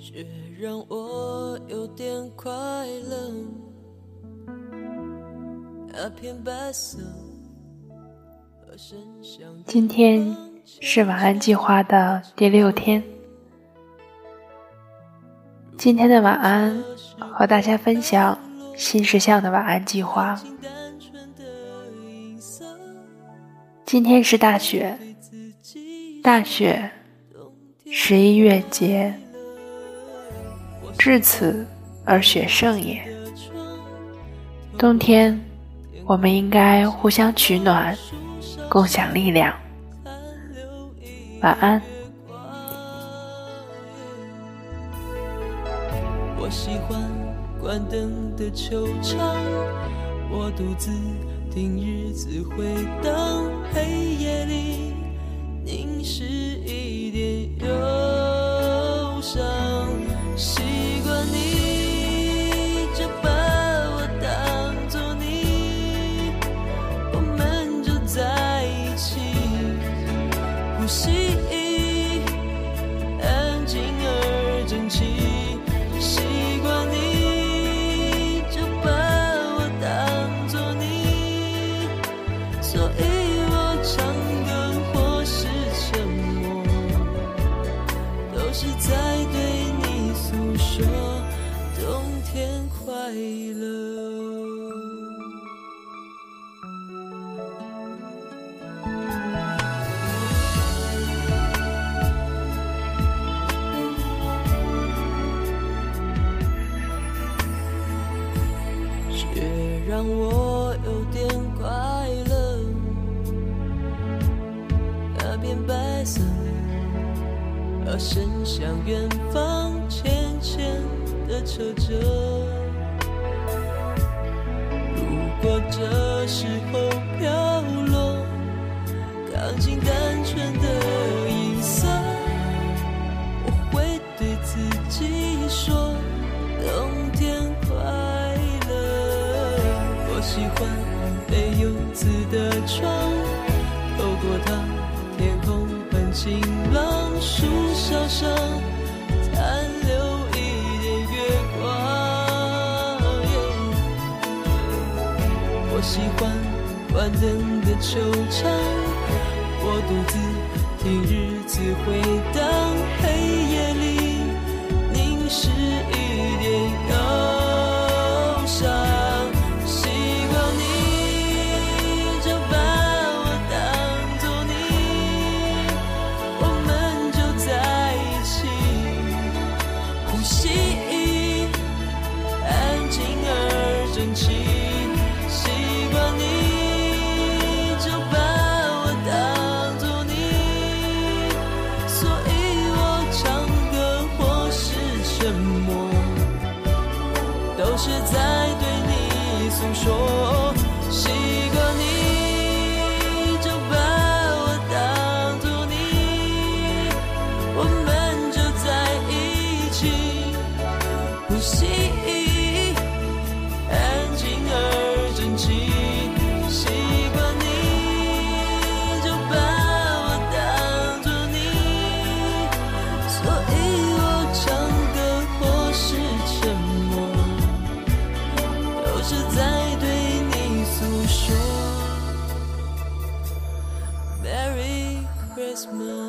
却让我有点快乐。今天是晚安计划的第六天。今天的晚安，和大家分享新石像的晚安计划。今天是大雪，大雪，十一月节，至此而雪盛也。冬天，我们应该互相取暖，共享力量。晚安。我喜欢关灯的球场，我独自听日子回荡，黑夜里凝视一点忧快乐。却让我有点快乐。那片白色，而伸向远方，浅浅的扯着。如果这时候飘落，钢琴单纯的音色，我会对自己说，冬天快乐。我喜欢没有字的窗，我喜欢关灯的球场，我独自听日子回荡，是在对你诉说。诉说。Merry Christmas。